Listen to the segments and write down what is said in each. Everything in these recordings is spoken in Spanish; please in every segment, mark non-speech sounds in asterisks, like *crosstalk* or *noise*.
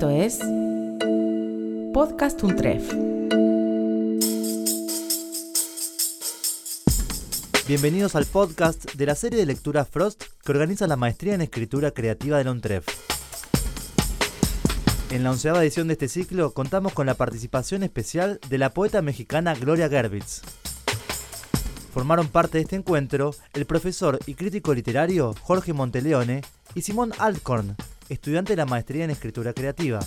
Esto es Podcast Untref. Bienvenidos al podcast de la serie de lectura Frost que organiza la maestría en escritura creativa de la UNTREF. En la onceava edición de este ciclo contamos con la participación especial de la poeta mexicana Gloria Gerbitz. Formaron parte de este encuentro el profesor y crítico literario Jorge Monteleone y Simón Altkorn, estudiante de la maestría en escritura creativa.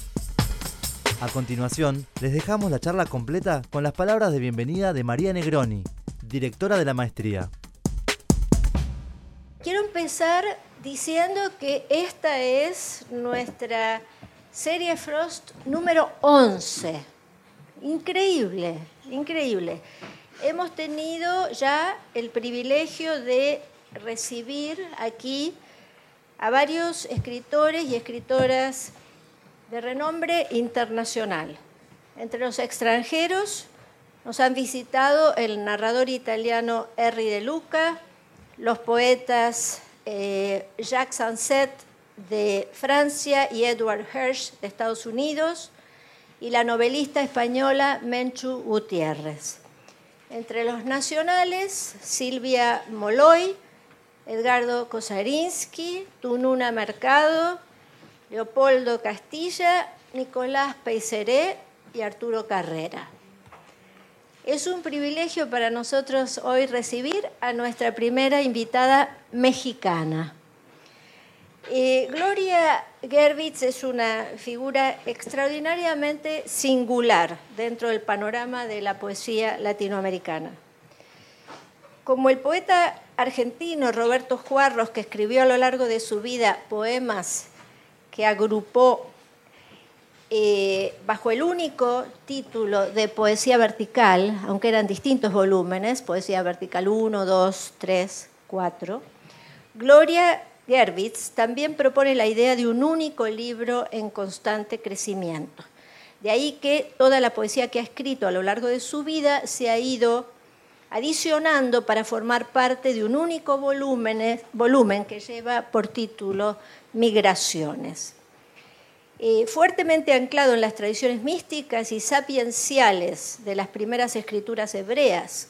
A continuación, les dejamos la charla completa con las palabras de bienvenida de María Negroni, directora de la maestría. Quiero empezar diciendo que esta es nuestra serie Frost número 11. Increíble, increíble. Hemos tenido ya el privilegio de recibir aquí a varios escritores y escritoras de renombre internacional. Entre los extranjeros nos han visitado el narrador italiano Henry de Luca, los poetas eh, Jacques Sanset de Francia y Edward Hirsch de Estados Unidos y la novelista española Menchu Gutiérrez. Entre los nacionales, Silvia Moloy, Edgardo Kosarinsky, Tununa Mercado, Leopoldo Castilla, Nicolás Peiseré y Arturo Carrera. Es un privilegio para nosotros hoy recibir a nuestra primera invitada mexicana. Eh, Gloria Gerbitz es una figura extraordinariamente singular dentro del panorama de la poesía latinoamericana. Como el poeta argentino Roberto Juarros, que escribió a lo largo de su vida poemas que agrupó eh, bajo el único título de Poesía Vertical, aunque eran distintos volúmenes, Poesía Vertical 1, 2, 3, 4, Gloria Gerbitz también propone la idea de un único libro en constante crecimiento. De ahí que toda la poesía que ha escrito a lo largo de su vida se ha ido adicionando para formar parte de un único volumen, volumen que lleva por título Migraciones. Eh, fuertemente anclado en las tradiciones místicas y sapienciales de las primeras escrituras hebreas,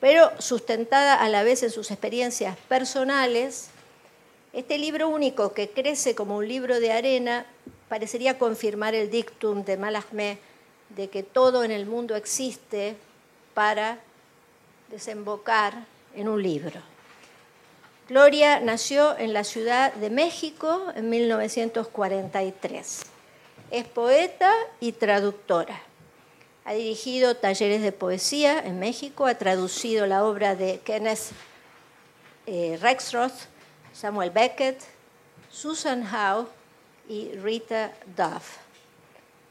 pero sustentada a la vez en sus experiencias personales, este libro único que crece como un libro de arena parecería confirmar el dictum de Malahmé de que todo en el mundo existe para desembocar en un libro. Gloria nació en la Ciudad de México en 1943. Es poeta y traductora. Ha dirigido talleres de poesía en México, ha traducido la obra de Kenneth eh, Rexroth, Samuel Beckett, Susan Howe y Rita Duff.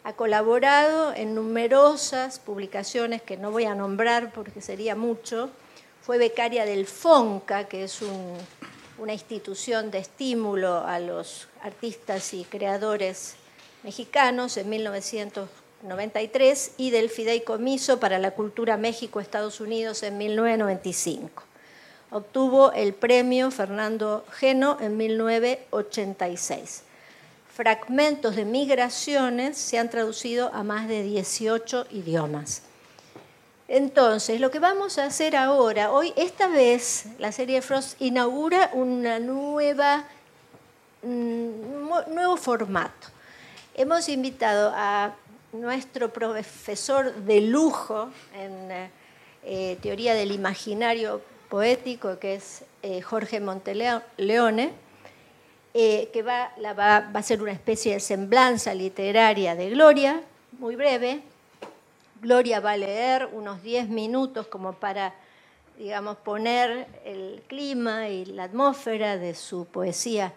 Ha colaborado en numerosas publicaciones que no voy a nombrar porque sería mucho. Fue becaria del FONCA, que es una institución de estímulo a los artistas y creadores mexicanos en 1993 y del Fideicomiso para la Cultura México-Estados Unidos en 1995 obtuvo el premio Fernando Geno en 1986. Fragmentos de migraciones se han traducido a más de 18 idiomas. Entonces, lo que vamos a hacer ahora, hoy, esta vez, la serie Frost inaugura una nueva, un mm, nuevo formato. Hemos invitado a nuestro profesor de lujo en eh, teoría del imaginario poético que es eh, Jorge Monteleone, eh, que va, va, a ser una especie de semblanza literaria de Gloria, muy breve. Gloria va a leer unos 10 minutos como para, digamos, poner el clima y la atmósfera de su poesía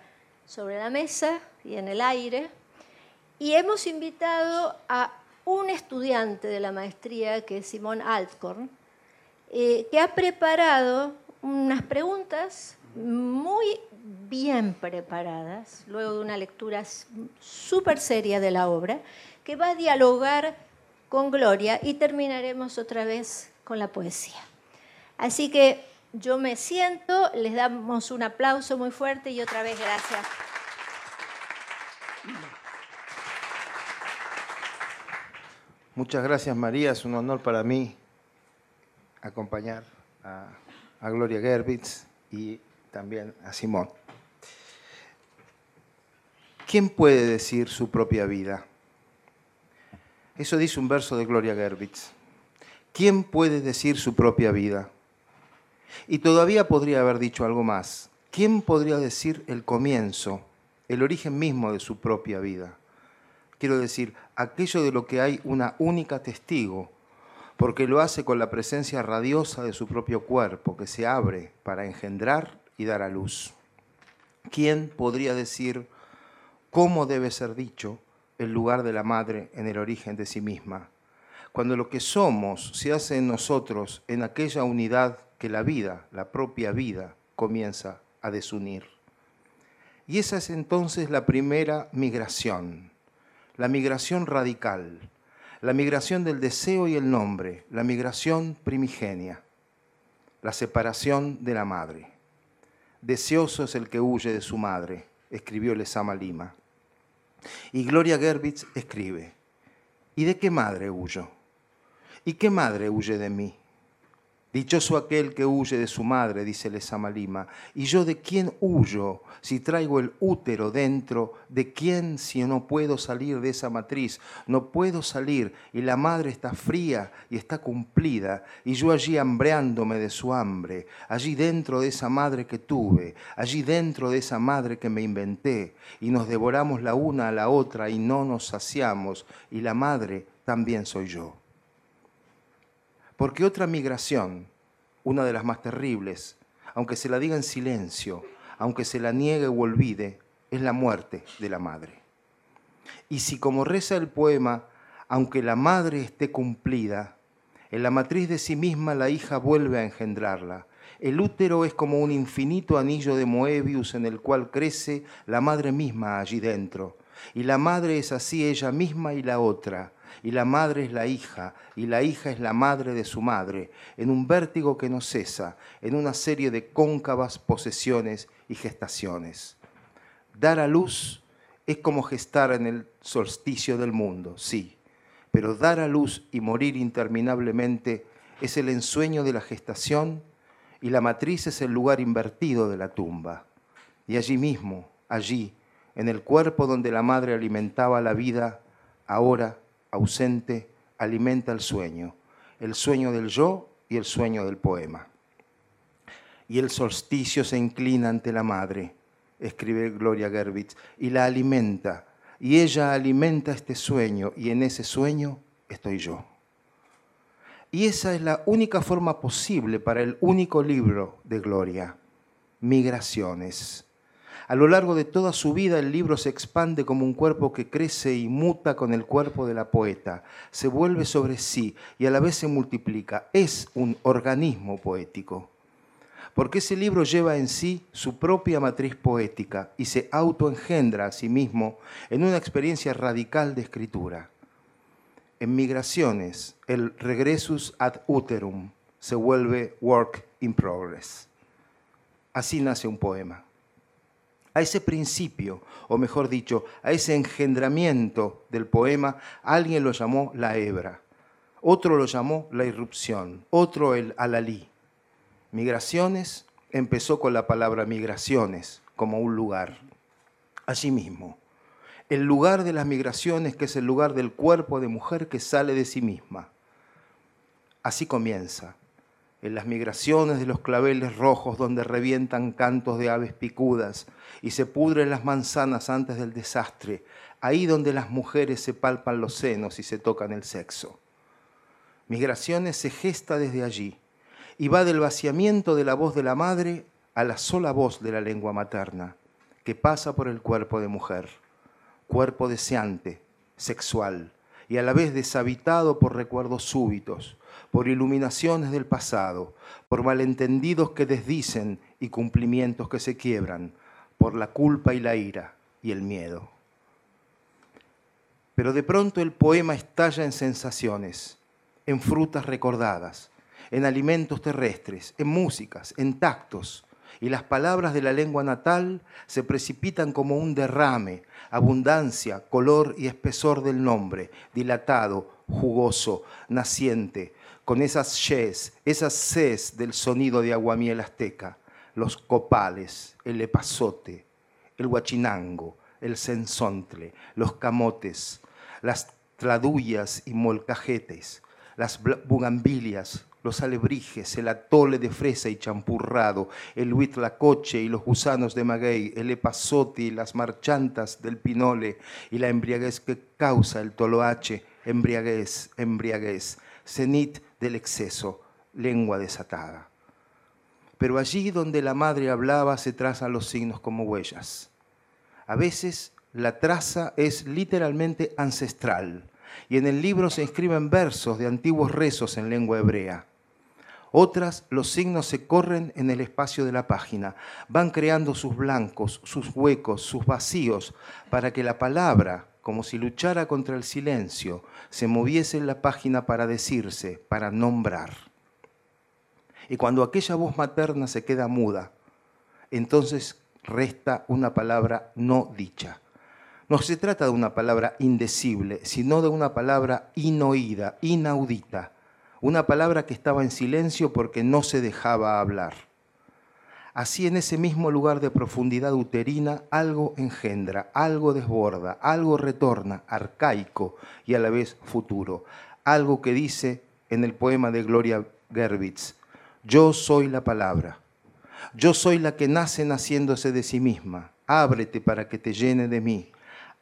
sobre la mesa y en el aire. Y hemos invitado a un estudiante de la maestría, que es Simón Altkorn, eh, que ha preparado unas preguntas muy bien preparadas, luego de una lectura súper seria de la obra, que va a dialogar con Gloria y terminaremos otra vez con la poesía. Así que yo me siento, les damos un aplauso muy fuerte y otra vez gracias. Muchas gracias María, es un honor para mí acompañar a, a Gloria Gerbitz y también a Simón. ¿Quién puede decir su propia vida? Eso dice un verso de Gloria Gerbitz. ¿Quién puede decir su propia vida? Y todavía podría haber dicho algo más. ¿Quién podría decir el comienzo, el origen mismo de su propia vida? Quiero decir, aquello de lo que hay una única testigo, porque lo hace con la presencia radiosa de su propio cuerpo, que se abre para engendrar y dar a luz. ¿Quién podría decir cómo debe ser dicho el lugar de la madre en el origen de sí misma? Cuando lo que somos se hace en nosotros, en aquella unidad que la vida, la propia vida, comienza a desunir. Y esa es entonces la primera migración la migración radical, la migración del deseo y el nombre, la migración primigenia, la separación de la madre. Deseoso es el que huye de su madre, escribió Lesama Lima. Y Gloria Gerbitz escribe, ¿y de qué madre huyo? ¿Y qué madre huye de mí? Dichoso aquel que huye de su madre, dice Lesama Lima. ¿Y yo de quién huyo si traigo el útero dentro? ¿De quién si no puedo salir de esa matriz? No puedo salir y la madre está fría y está cumplida y yo allí hambreándome de su hambre, allí dentro de esa madre que tuve, allí dentro de esa madre que me inventé y nos devoramos la una a la otra y no nos saciamos y la madre también soy yo. Porque otra migración, una de las más terribles, aunque se la diga en silencio, aunque se la niegue o olvide, es la muerte de la madre. Y si como reza el poema, aunque la madre esté cumplida, en la matriz de sí misma la hija vuelve a engendrarla. El útero es como un infinito anillo de Moebius en el cual crece la madre misma allí dentro. Y la madre es así ella misma y la otra y la madre es la hija, y la hija es la madre de su madre, en un vértigo que no cesa, en una serie de cóncavas posesiones y gestaciones. Dar a luz es como gestar en el solsticio del mundo, sí, pero dar a luz y morir interminablemente es el ensueño de la gestación y la matriz es el lugar invertido de la tumba. Y allí mismo, allí, en el cuerpo donde la madre alimentaba la vida, ahora ausente alimenta el sueño, el sueño del yo y el sueño del poema. Y el solsticio se inclina ante la madre, escribe Gloria Gerbitz, y la alimenta. Y ella alimenta este sueño, y en ese sueño estoy yo. Y esa es la única forma posible para el único libro de Gloria, Migraciones a lo largo de toda su vida el libro se expande como un cuerpo que crece y muta con el cuerpo de la poeta, se vuelve sobre sí y a la vez se multiplica. Es un organismo poético, porque ese libro lleva en sí su propia matriz poética y se autoengendra a sí mismo en una experiencia radical de escritura. En Migraciones, el regressus ad uterum se vuelve work in progress. Así nace un poema a ese principio, o mejor dicho, a ese engendramiento del poema, alguien lo llamó la hebra, otro lo llamó la irrupción, otro el alalí. Migraciones empezó con la palabra migraciones como un lugar. Allí mismo, el lugar de las migraciones que es el lugar del cuerpo de mujer que sale de sí misma. Así comienza en las migraciones de los claveles rojos donde revientan cantos de aves picudas y se pudren las manzanas antes del desastre, ahí donde las mujeres se palpan los senos y se tocan el sexo. Migraciones se gesta desde allí y va del vaciamiento de la voz de la madre a la sola voz de la lengua materna, que pasa por el cuerpo de mujer, cuerpo deseante, sexual, y a la vez deshabitado por recuerdos súbitos, por iluminaciones del pasado, por malentendidos que desdicen y cumplimientos que se quiebran, por la culpa y la ira y el miedo. Pero de pronto el poema estalla en sensaciones, en frutas recordadas, en alimentos terrestres, en músicas, en tactos, y las palabras de la lengua natal se precipitan como un derrame, abundancia, color y espesor del nombre, dilatado, jugoso, naciente, con esas yes, esas ses del sonido de aguamiel azteca, los copales, el epazote, el huachinango, el sensontle, los camotes, las tradullas y molcajetes, las bugambilias, los alebrijes, el atole de fresa y champurrado, el huitlacoche y los gusanos de maguey, el epazote y las marchantas del pinole y la embriaguez que causa el toloache, embriaguez, embriaguez, cenit del exceso, lengua desatada. Pero allí donde la madre hablaba se trazan los signos como huellas. A veces la traza es literalmente ancestral y en el libro se inscriben versos de antiguos rezos en lengua hebrea. Otras, los signos se corren en el espacio de la página, van creando sus blancos, sus huecos, sus vacíos, para que la palabra, como si luchara contra el silencio, se moviese en la página para decirse, para nombrar. Y cuando aquella voz materna se queda muda, entonces resta una palabra no dicha. No se trata de una palabra indecible, sino de una palabra inoída, inaudita, una palabra que estaba en silencio porque no se dejaba hablar. Así en ese mismo lugar de profundidad uterina algo engendra, algo desborda, algo retorna, arcaico y a la vez futuro. Algo que dice en el poema de Gloria Gervitz, yo soy la palabra, yo soy la que nace naciéndose de sí misma, ábrete para que te llene de mí,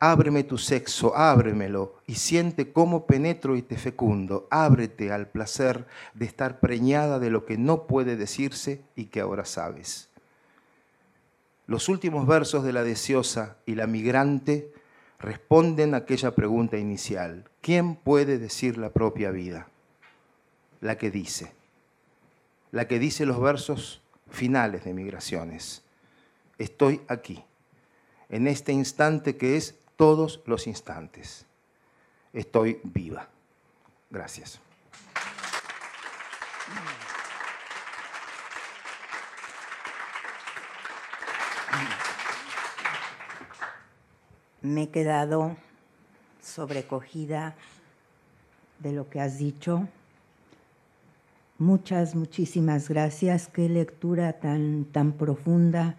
Ábreme tu sexo, ábremelo y siente cómo penetro y te fecundo. Ábrete al placer de estar preñada de lo que no puede decirse y que ahora sabes. Los últimos versos de la deseosa y la migrante responden a aquella pregunta inicial. ¿Quién puede decir la propia vida? La que dice. La que dice los versos finales de Migraciones. Estoy aquí, en este instante que es todos los instantes. Estoy viva. Gracias. Me he quedado sobrecogida de lo que has dicho. Muchas, muchísimas gracias. Qué lectura tan, tan profunda,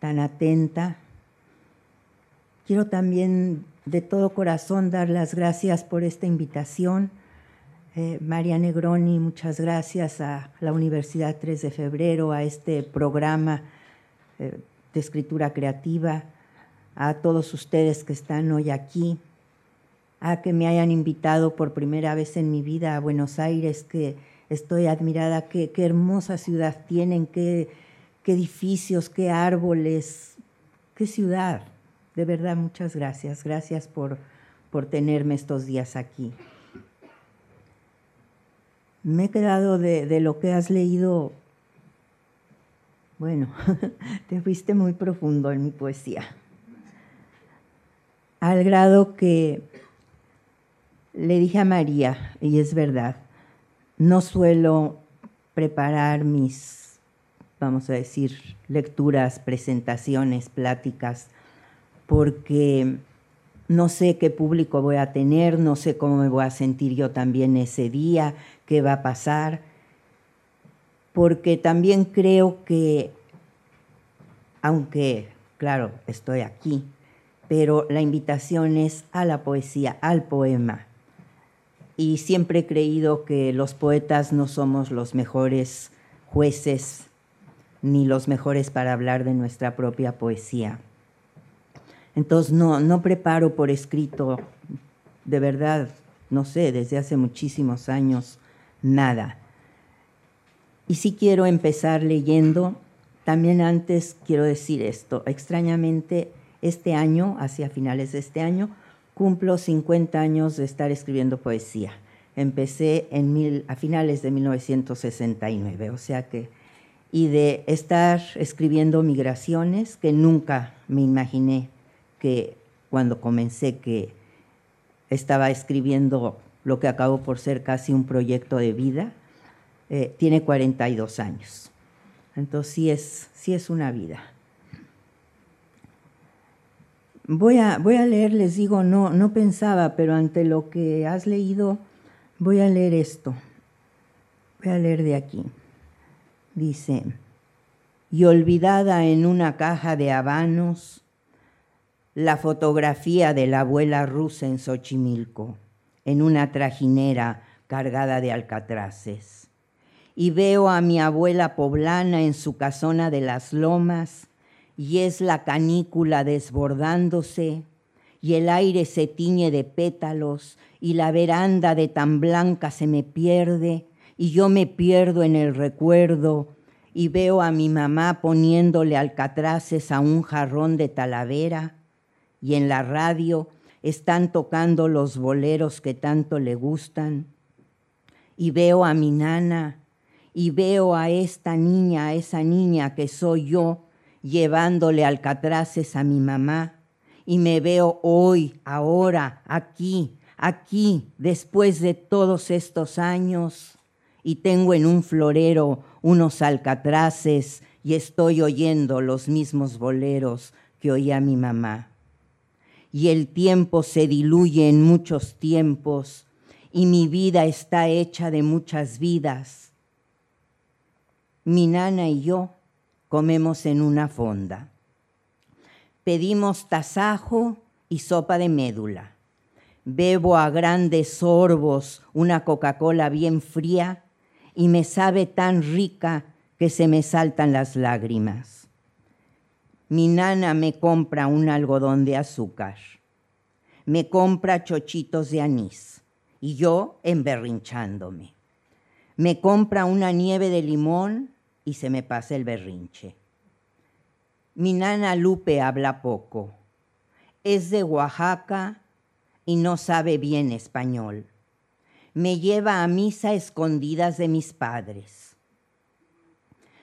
tan atenta. Quiero también de todo corazón dar las gracias por esta invitación. Eh, María Negroni, muchas gracias a la Universidad 3 de Febrero, a este programa eh, de escritura creativa, a todos ustedes que están hoy aquí, a que me hayan invitado por primera vez en mi vida a Buenos Aires, que estoy admirada, qué, qué hermosa ciudad tienen, qué, qué edificios, qué árboles, qué ciudad. De verdad, muchas gracias. Gracias por, por tenerme estos días aquí. Me he quedado de, de lo que has leído. Bueno, *laughs* te fuiste muy profundo en mi poesía. Al grado que le dije a María, y es verdad, no suelo preparar mis, vamos a decir, lecturas, presentaciones, pláticas porque no sé qué público voy a tener, no sé cómo me voy a sentir yo también ese día, qué va a pasar, porque también creo que, aunque, claro, estoy aquí, pero la invitación es a la poesía, al poema. Y siempre he creído que los poetas no somos los mejores jueces ni los mejores para hablar de nuestra propia poesía. Entonces no, no preparo por escrito, de verdad, no sé, desde hace muchísimos años, nada. Y si quiero empezar leyendo, también antes quiero decir esto, extrañamente este año, hacia finales de este año, cumplo 50 años de estar escribiendo poesía. Empecé en mil, a finales de 1969, o sea que, y de estar escribiendo migraciones que nunca me imaginé que cuando comencé que estaba escribiendo lo que acabó por ser casi un proyecto de vida, eh, tiene 42 años. Entonces sí es, sí es una vida. Voy a, voy a leer, les digo, no, no pensaba, pero ante lo que has leído, Voy a leer esto. Voy a leer de aquí. Dice, y olvidada en una caja de habanos, la fotografía de la abuela rusa en Xochimilco, en una trajinera cargada de alcatraces. Y veo a mi abuela poblana en su casona de las lomas, y es la canícula desbordándose, y el aire se tiñe de pétalos, y la veranda de tan blanca se me pierde, y yo me pierdo en el recuerdo, y veo a mi mamá poniéndole alcatraces a un jarrón de talavera, y en la radio están tocando los boleros que tanto le gustan. Y veo a mi nana y veo a esta niña, a esa niña que soy yo, llevándole alcatraces a mi mamá. Y me veo hoy, ahora, aquí, aquí, después de todos estos años. Y tengo en un florero unos alcatraces y estoy oyendo los mismos boleros que oía mi mamá y el tiempo se diluye en muchos tiempos y mi vida está hecha de muchas vidas. Mi nana y yo comemos en una fonda. Pedimos tasajo y sopa de médula. Bebo a grandes sorbos una Coca-Cola bien fría y me sabe tan rica que se me saltan las lágrimas mi nana me compra un algodón de azúcar, me compra chochitos de anís y yo emberrinchándome. Me compra una nieve de limón y se me pasa el berrinche. Mi nana Lupe habla poco. Es de Oaxaca y no sabe bien español. Me lleva a misa escondidas de mis padres.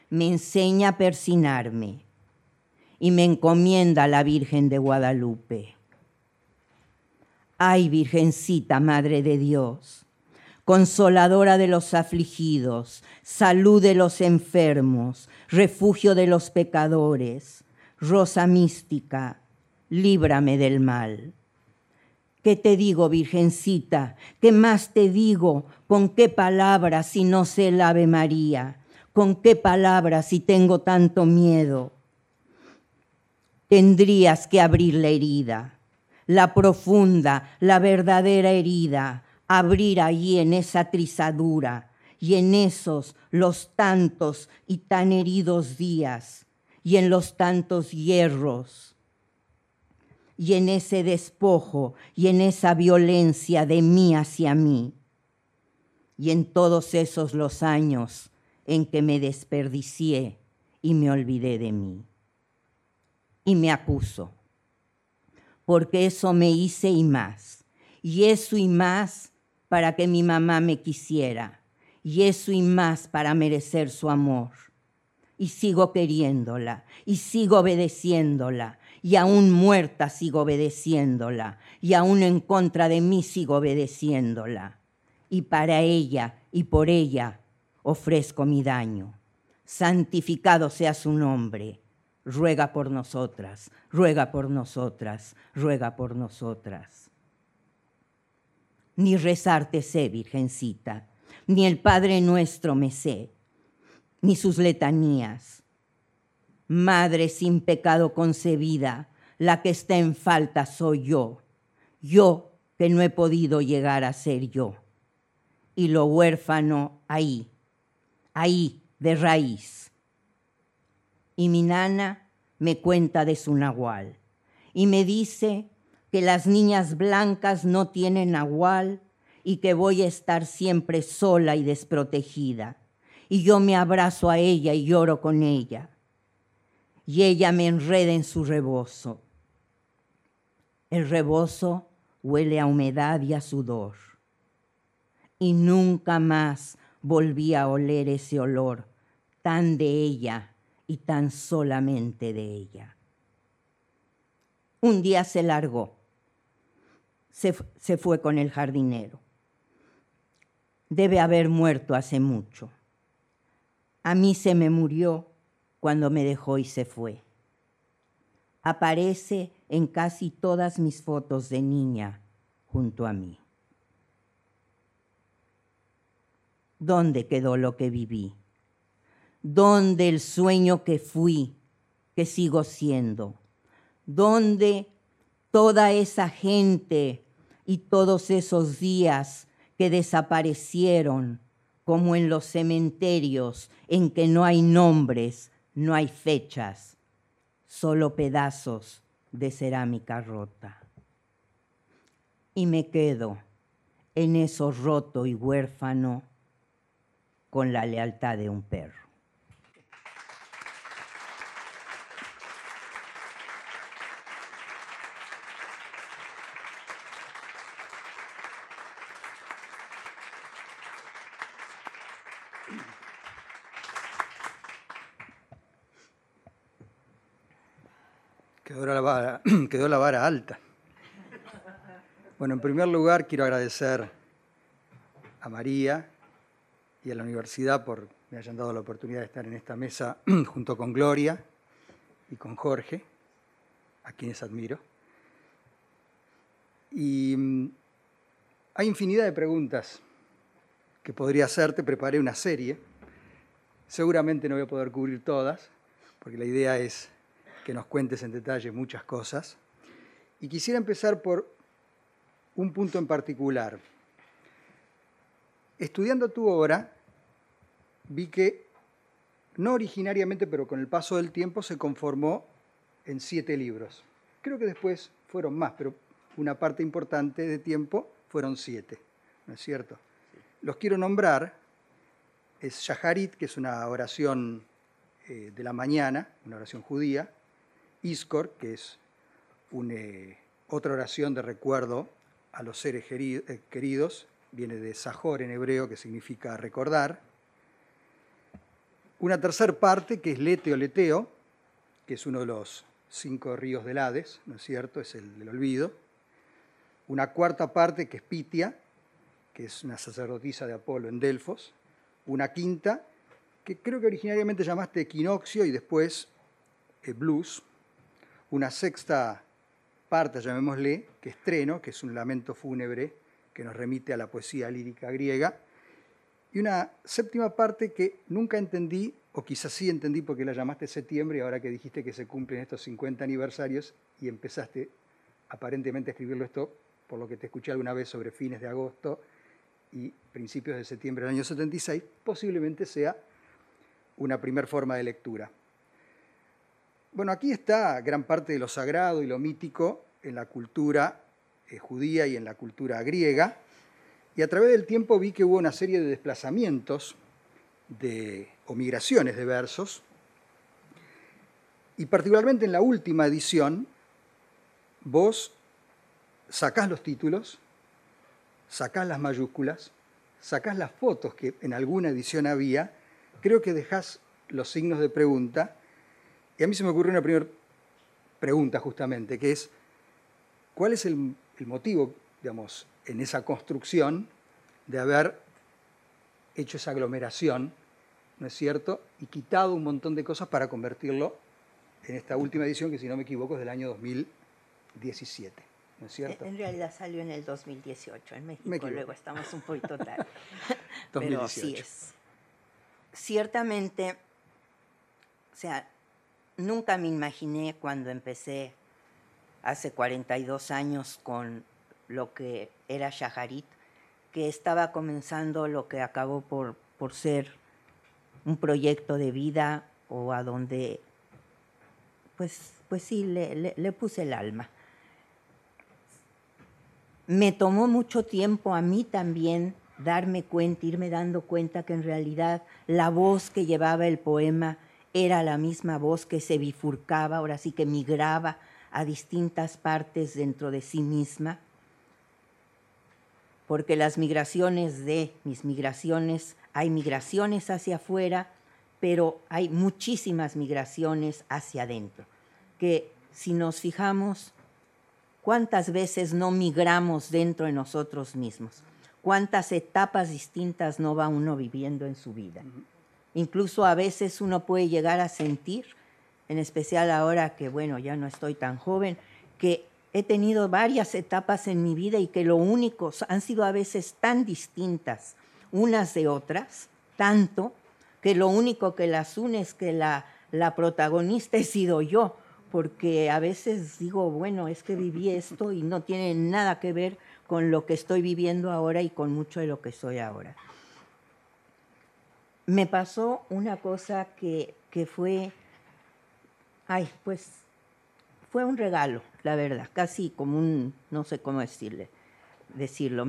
Me enseña a persinarme y me encomienda la Virgen de Guadalupe. Ay, Virgencita, Madre de Dios, consoladora de los afligidos, salud de los enfermos, refugio de los pecadores, rosa mística, líbrame del mal. ¿Qué te digo, Virgencita? ¿Qué más te digo? ¿Con qué palabras si no sé el Ave María? ¿Con qué palabras si tengo tanto miedo? Tendrías que abrir la herida, la profunda, la verdadera herida, abrir allí en esa trizadura y en esos los tantos y tan heridos días y en los tantos hierros y en ese despojo y en esa violencia de mí hacia mí. Y en todos esos los años en que me desperdicié y me olvidé de mí y me acuso, porque eso me hice y más, y eso y más para que mi mamá me quisiera, y eso y más para merecer su amor. Y sigo queriéndola, y sigo obedeciéndola, y aún muerta sigo obedeciéndola, y aún en contra de mí sigo obedeciéndola. Y para ella y por ella ofrezco mi daño. Santificado sea su nombre ruega por nosotras, ruega por nosotras, ruega por nosotras. Ni rezarte sé, Virgencita, ni el Padre nuestro me sé, ni sus letanías. Madre sin pecado concebida, la que está en falta soy yo, yo que no he podido llegar a ser yo. Y lo huérfano ahí, ahí, de raíz y mi nana me cuenta de su nahual y me dice que las niñas blancas no tienen nahual y que voy a estar siempre sola y desprotegida. Y yo me abrazo a ella y lloro con ella. Y ella me enreda en su rebozo. El rebozo huele a humedad y a sudor. Y nunca más volví a oler ese olor tan de ella y tan solamente de ella. Un día se largó, se, se fue con el jardinero. Debe haber muerto hace mucho. A mí se me murió cuando me dejó y se fue. Aparece en casi todas mis fotos de niña junto a mí. ¿Dónde quedó lo que viví? ¿Dónde el sueño que fui, que sigo siendo? ¿Dónde toda esa gente y todos esos días que desaparecieron, como en los cementerios en que no hay nombres, no hay fechas, solo pedazos de cerámica rota? Y me quedo en eso roto y huérfano con la lealtad de un perro. Quedó la, vara, *clears throat* quedó la vara alta. Bueno, en primer lugar quiero agradecer a María y a la universidad por me hayan dado la oportunidad de estar en esta mesa *clears throat* junto con Gloria y con Jorge, a quienes admiro. Y mm, hay infinidad de preguntas que podría hacerte, preparé una serie. Seguramente no voy a poder cubrir todas, porque la idea es que nos cuentes en detalle muchas cosas. Y quisiera empezar por un punto en particular. Estudiando tu obra, vi que no originariamente, pero con el paso del tiempo, se conformó en siete libros. Creo que después fueron más, pero una parte importante de tiempo fueron siete, ¿no es cierto? Los quiero nombrar. Es Shaharit, que es una oración eh, de la mañana, una oración judía. Iskor, que es eh, otra oración de recuerdo a los seres eh, queridos, viene de Sahor en hebreo, que significa recordar. Una tercera parte, que es Leteo Leteo, que es uno de los cinco ríos del Hades, ¿no es cierto? Es el del olvido. Una cuarta parte, que es Pitia, que es una sacerdotisa de Apolo en Delfos. Una quinta, que creo que originariamente llamaste Equinoccio y después eh, Blues, una sexta parte, llamémosle, que es Treno, que es un lamento fúnebre que nos remite a la poesía lírica griega, y una séptima parte que nunca entendí, o quizás sí entendí porque la llamaste septiembre y ahora que dijiste que se cumplen estos 50 aniversarios y empezaste aparentemente a escribirlo esto, por lo que te escuché alguna vez sobre fines de agosto y principios de septiembre del año 76, posiblemente sea una primer forma de lectura. Bueno, aquí está gran parte de lo sagrado y lo mítico en la cultura eh, judía y en la cultura griega, y a través del tiempo vi que hubo una serie de desplazamientos de, o migraciones de versos, y particularmente en la última edición, vos sacás los títulos, sacás las mayúsculas, sacás las fotos que en alguna edición había, creo que dejás los signos de pregunta, y a mí se me ocurrió una primera pregunta justamente, que es, ¿cuál es el, motivo, digamos, en esa construcción de haber hecho esa aglomeración, ¿no es cierto? Y quitado un montón de cosas para convertirlo en esta última edición, que si no me equivoco es del año 2017. ¿No es cierto? En realidad salió en el 2018, en México, luego estamos un poquito tarde. *laughs* Pero sí es. Ciertamente, o sea, nunca me imaginé cuando empecé hace 42 años con lo que era Shaharit, que estaba comenzando lo que acabó por, por ser un proyecto de vida o a donde, pues, pues sí, le, le puse el alma. Me tomó mucho tiempo a mí también darme cuenta, irme dando cuenta que en realidad la voz que llevaba el poema era la misma voz que se bifurcaba, ahora sí que migraba a distintas partes dentro de sí misma, porque las migraciones de mis migraciones, hay migraciones hacia afuera, pero hay muchísimas migraciones hacia adentro, que si nos fijamos, ¿cuántas veces no migramos dentro de nosotros mismos? ¿Cuántas etapas distintas no va uno viviendo en su vida? Incluso a veces uno puede llegar a sentir, en especial ahora que, bueno, ya no estoy tan joven, que he tenido varias etapas en mi vida y que lo único han sido a veces tan distintas unas de otras, tanto que lo único que las une es que la, la protagonista he sido yo, porque a veces digo, bueno, es que viví esto y no tiene nada que ver con lo que estoy viviendo ahora y con mucho de lo que soy ahora. Me pasó una cosa que, que fue, ay, pues fue un regalo, la verdad, casi como un, no sé cómo decirle, decirlo,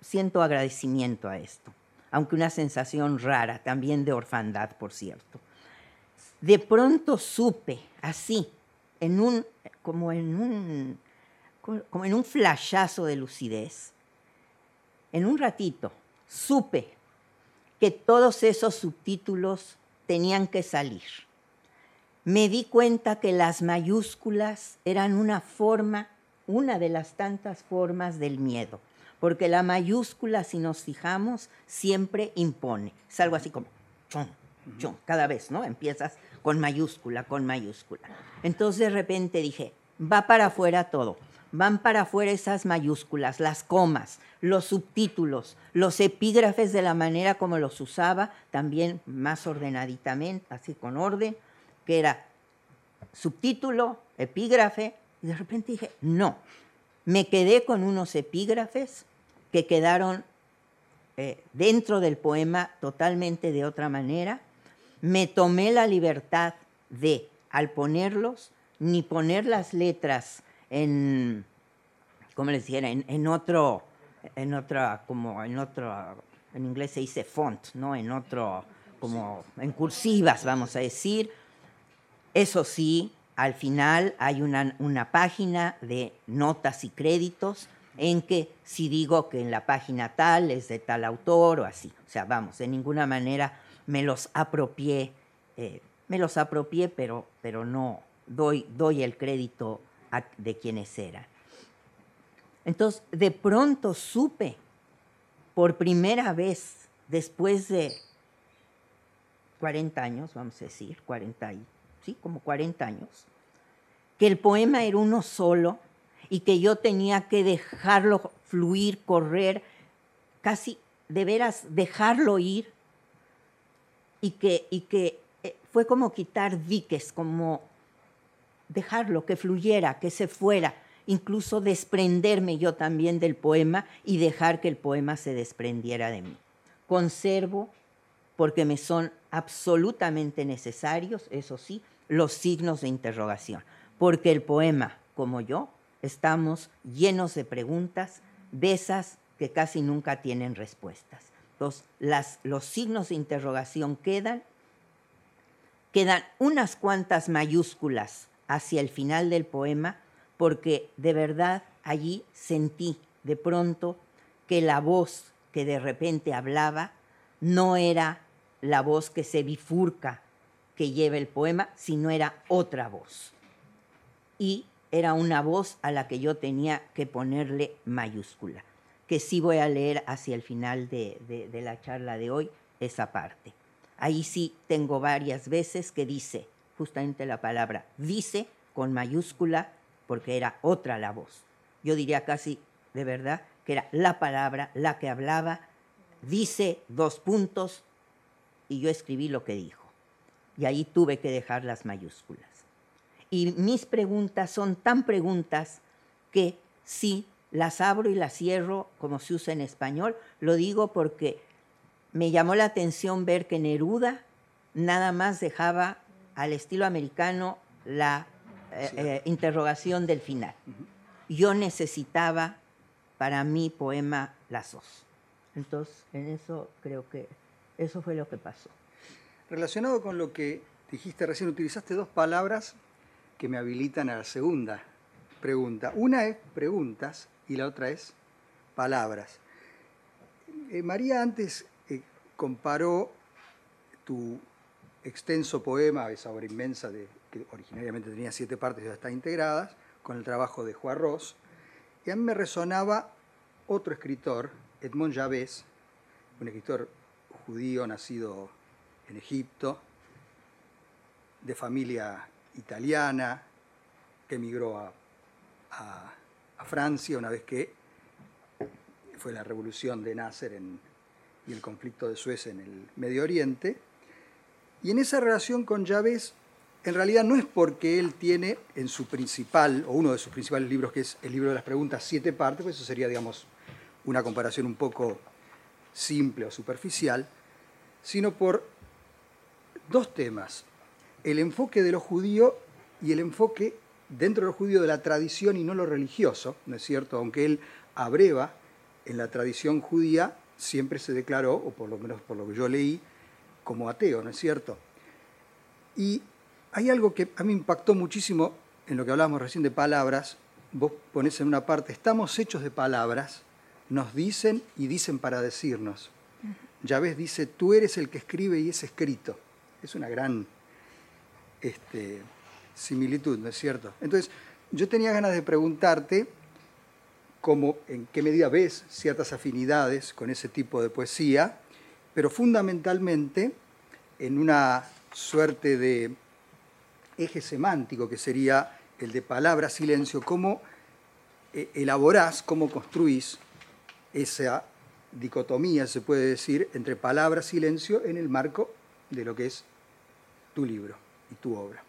siento agradecimiento a esto, aunque una sensación rara, también de orfandad, por cierto. De pronto supe, así, en un, como en un como en un flashazo de lucidez, en un ratito, supe que todos esos subtítulos tenían que salir. Me di cuenta que las mayúsculas eran una forma, una de las tantas formas del miedo, porque la mayúscula, si nos fijamos, siempre impone. Es algo así como, chum, chum, cada vez, ¿no? Empiezas con mayúscula, con mayúscula. Entonces de repente dije, va para afuera todo van para afuera esas mayúsculas, las comas, los subtítulos, los epígrafes de la manera como los usaba, también más ordenaditamente, así con orden, que era subtítulo, epígrafe, y de repente dije, no, me quedé con unos epígrafes que quedaron eh, dentro del poema totalmente de otra manera, me tomé la libertad de, al ponerlos, ni poner las letras en, ¿cómo les dijera? En, otro, en otra, como en otro, en inglés se dice font, ¿no? En otro, como en cursivas, vamos a decir. Eso sí, al final hay una, una página de notas y créditos en que si digo que en la página tal es de tal autor o así. O sea, vamos, de ninguna manera me los apropié, eh, me los apropié, pero, pero no doy, doy el crédito de quienes eran. Entonces, de pronto supe, por primera vez, después de 40 años, vamos a decir, 40 y, sí, como 40 años, que el poema era uno solo y que yo tenía que dejarlo fluir, correr, casi de veras dejarlo ir y que, y que eh, fue como quitar diques, como dejarlo, que fluyera, que se fuera, incluso desprenderme yo también del poema y dejar que el poema se desprendiera de mí. Conservo, porque me son absolutamente necesarios, eso sí, los signos de interrogación, porque el poema, como yo, estamos llenos de preguntas, de esas que casi nunca tienen respuestas. Entonces, los signos de interrogación quedan, quedan unas cuantas mayúsculas hacia el final del poema, porque de verdad allí sentí de pronto que la voz que de repente hablaba no era la voz que se bifurca que lleva el poema, sino era otra voz. Y era una voz a la que yo tenía que ponerle mayúscula, que sí voy a leer hacia el final de, de la charla de hoy esa parte. Ahí sí tengo varias veces que dice, justamente la palabra dice con mayúscula porque era otra la voz. Yo diría casi de verdad que era la palabra la que hablaba, dice dos puntos y yo escribí lo que dijo. Y ahí tuve que dejar las mayúsculas. Y mis preguntas son tan preguntas que si las abro y las cierro como se usa en español, lo digo porque me llamó la atención ver que Neruda nada más dejaba al estilo americano la eh, eh, interrogación del final. Yo necesitaba para mi poema las dos. Entonces, en eso creo que eso fue lo que pasó. Relacionado con lo que dijiste recién, utilizaste dos palabras que me habilitan a la segunda pregunta. Una es preguntas y la otra es palabras. Eh, María antes comparó tu extenso poema, esa obra inmensa que originariamente tenía siete partes y ya están integradas, con el trabajo de Juan Ross. Y a mí me resonaba otro escritor, Edmond Javés, un escritor judío nacido en Egipto, de familia italiana, que emigró a, Francia una vez que fue la revolución de Nasser y el conflicto de Suez en el Medio Oriente. Y en esa relación con Chávez, en realidad no es porque él tiene en su principal, o uno de sus principales libros, que es el libro de las preguntas, siete partes, pues eso sería, digamos, una comparación un poco simple o superficial, sino por dos temas, el enfoque de lo judío y el enfoque dentro de lo judío de la tradición y no lo religioso, ¿no es cierto? Aunque él abreva en la tradición judía, siempre se declaró, o por lo menos por lo que yo leí, como ateo, ¿no es cierto? Y hay algo que a mí impactó muchísimo en lo que hablábamos recién de palabras. Vos ponés en una parte, estamos hechos de palabras, nos dicen y dicen para decirnos. Ya ves, dice, tú eres el que escribe y es escrito. Es una gran este, similitud, ¿no es cierto? Entonces, yo tenía ganas de preguntarte cómo, en qué medida ves ciertas afinidades con ese tipo de poesía, pero fundamentalmente en una suerte de eje semántico que sería el de palabra-silencio, cómo eh, elaborás, cómo construís esa dicotomía, se puede decir, entre palabra-silencio en el marco de lo que es tu libro y tu obra.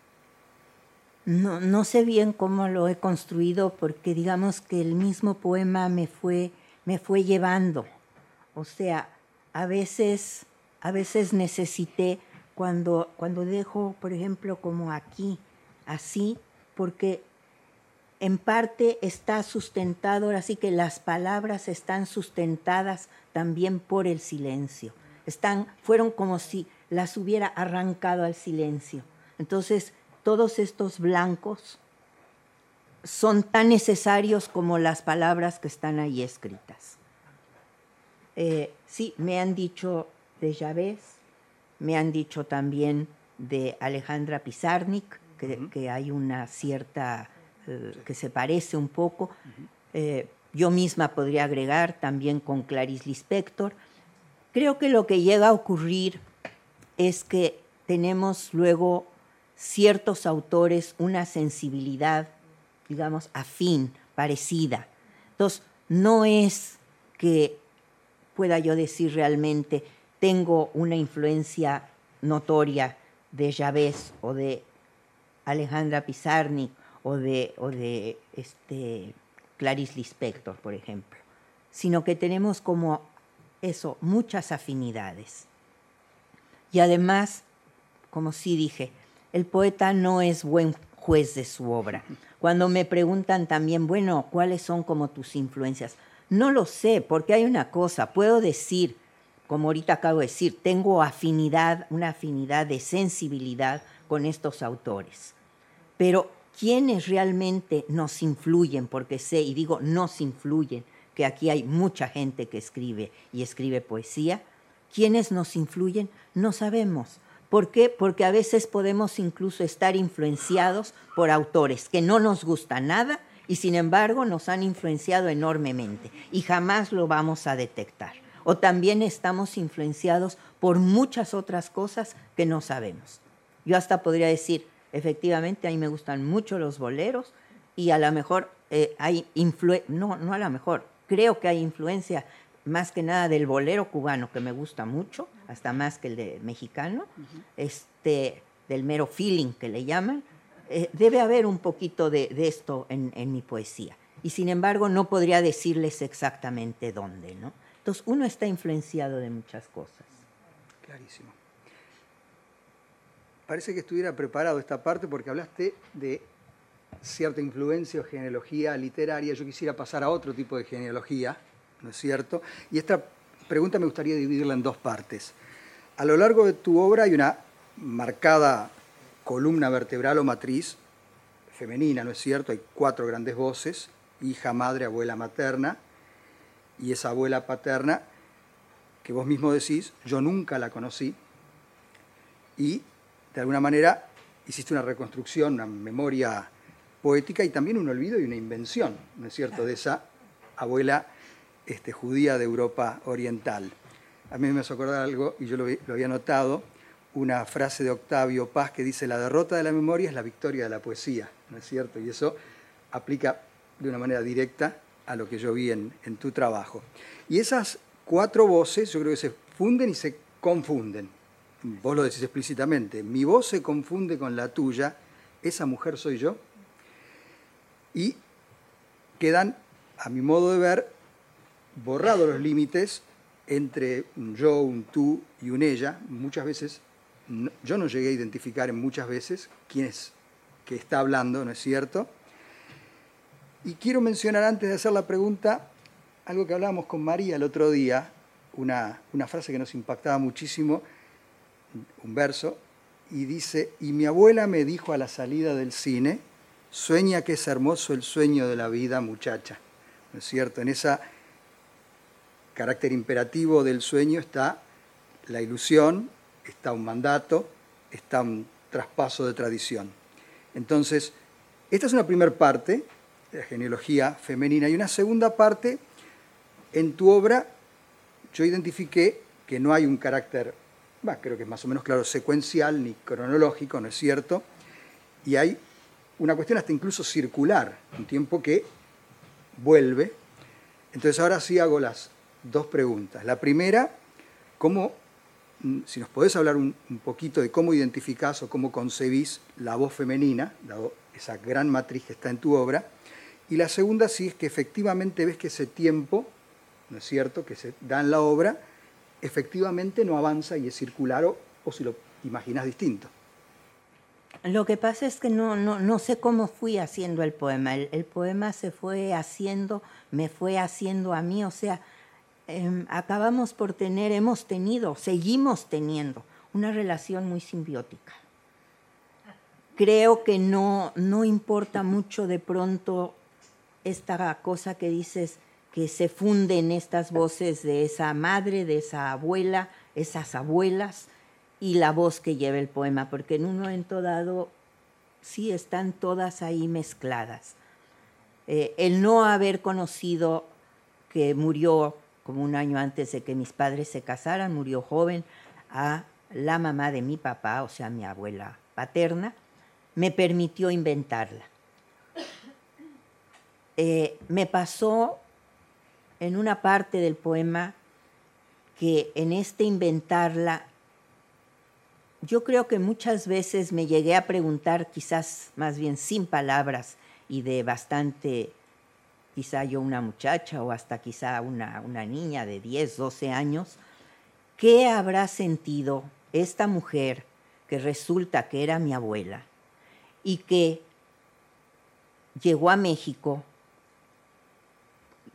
No, no sé bien cómo lo he construido porque digamos que el mismo poema me fue, me fue llevando. O sea, a veces, a veces necesité cuando, cuando dejo, por ejemplo, como aquí, así, porque en parte está sustentado, así que las palabras están sustentadas también por el silencio. Están, fueron como si las hubiera arrancado al silencio. Entonces, todos estos blancos son tan necesarios como las palabras que están ahí escritas. Eh, sí, me han dicho de Javés, me han dicho también de Alejandra Pizarnik, que, hay una cierta, eh, que se parece un poco. Eh, yo misma podría agregar también con Clarice Lispector. Creo que lo que llega a ocurrir es que tenemos luego ciertos autores una sensibilidad, digamos, afín, parecida. Entonces, no es que pueda yo decir realmente, tengo una influencia notoria de Javés o de Alejandra Pizarnik o de, o de este, Clarice Lispector, por ejemplo, sino que tenemos como eso, muchas afinidades. Y además, como sí dije, el poeta no es buen juez de su obra. Cuando me preguntan también, bueno, ¿cuáles son como tus influencias? No lo sé, porque hay una cosa, puedo decir, como ahorita acabo de decir, tengo afinidad, una afinidad de sensibilidad con estos autores. Pero ¿quiénes realmente nos influyen? Porque sé, y digo nos influyen, que aquí hay mucha gente que escribe y escribe poesía. ¿Quiénes nos influyen? No sabemos ¿Por qué? Porque a veces podemos incluso estar influenciados por autores que no nos gustan nada y sin embargo nos han influenciado enormemente y jamás lo vamos a detectar. O también estamos influenciados por muchas otras cosas que no sabemos. Yo hasta podría decir, efectivamente, a mí me gustan mucho los boleros y a lo mejor eh, hay influencia, no, no a lo mejor, creo que hay influencia más que nada del bolero cubano, que me gusta mucho, hasta más que el de mexicano, este, del mero feeling que le llaman, eh, debe haber un poquito de, esto en, mi poesía. Y sin embargo, no podría decirles exactamente dónde. ¿no? Entonces, uno está influenciado de muchas cosas. Clarísimo. Parece que estuviera preparado esta parte porque hablaste de cierta influencia o genealogía literaria. Yo quisiera pasar a otro tipo de genealogía, ¿no es cierto? Y esta pregunta me gustaría dividirla en dos partes. A lo largo de tu obra hay una marcada columna vertebral o matriz femenina, ¿no es cierto? Hay cuatro grandes voces, hija, madre, abuela, materna, y esa abuela paterna, que vos mismo decís, yo nunca la conocí, y de alguna manera hiciste una reconstrucción, una memoria poética y también un olvido y una invención, ¿no es cierto?, de esa abuela este, judía de Europa Oriental. A mí me hace acordar algo, y yo lo, había notado, una frase de Octavio Paz que dice, la derrota de la memoria es la victoria de la poesía, ¿no es cierto? Y eso aplica de una manera directa a lo que yo vi en, tu trabajo. Y esas cuatro voces, yo creo que funden y se confunden. Vos lo decís explícitamente, mi voz se confunde con la tuya, esa mujer soy yo. Y quedan, a mi modo de ver, borrados los límites entre un yo, un tú y un ella. Muchas veces, yo no llegué a identificar en muchas veces quién es que está hablando, ¿no es cierto? Y quiero mencionar antes de hacer la pregunta algo que hablábamos con María el otro día, una, una frase que nos impactaba muchísimo, un verso, y dice, y mi abuela me dijo a la salida del cine, sueña que es hermoso el sueño de la vida, muchacha. ¿No es cierto? En ese carácter imperativo del sueño está la ilusión, está un mandato, está un traspaso de tradición. Entonces, esta es una primera parte la genealogía femenina. Y una segunda parte, en tu obra yo identifiqué que no hay un carácter, creo que es más o menos claro, secuencial ni cronológico, ¿no es cierto? Y hay una cuestión hasta incluso circular, un tiempo que vuelve. Entonces ahora sí hago las dos preguntas. La primera, ¿cómo, si nos podés hablar un, poquito de cómo identificás o cómo concebís la voz femenina, esa gran matriz que está en tu obra, y la segunda sí es que efectivamente ves que ese tiempo, ¿no es cierto?, que se da en la obra, efectivamente no avanza y es circular o, si lo imaginas distinto. Lo que pasa es que no, no, sé cómo fui haciendo el poema. El, poema se fue haciendo, me fue haciendo a mí, o sea, em, acabamos por tener, hemos tenido, seguimos teniendo una relación muy simbiótica. Creo que no, no importa mucho de pronto esta cosa que dices que se funden estas voces de esa madre, de esa abuela, esas abuelas y la voz que lleva el poema, porque en un momento dado sí están todas ahí mezcladas. Eh, el no haber conocido que murió como un año antes de que mis padres se casaran, murió joven, a la mamá de mi papá, o sea, mi abuela paterna, me permitió inventarla. Eh, me pasó en una parte del poema que en este inventarla, yo creo que muchas veces me llegué a preguntar, quizás más bien sin palabras y de bastante, quizá yo una muchacha o hasta quizá una, una niña de 10, 12 años, ¿qué habrá sentido esta mujer que resulta que era mi abuela y que llegó a México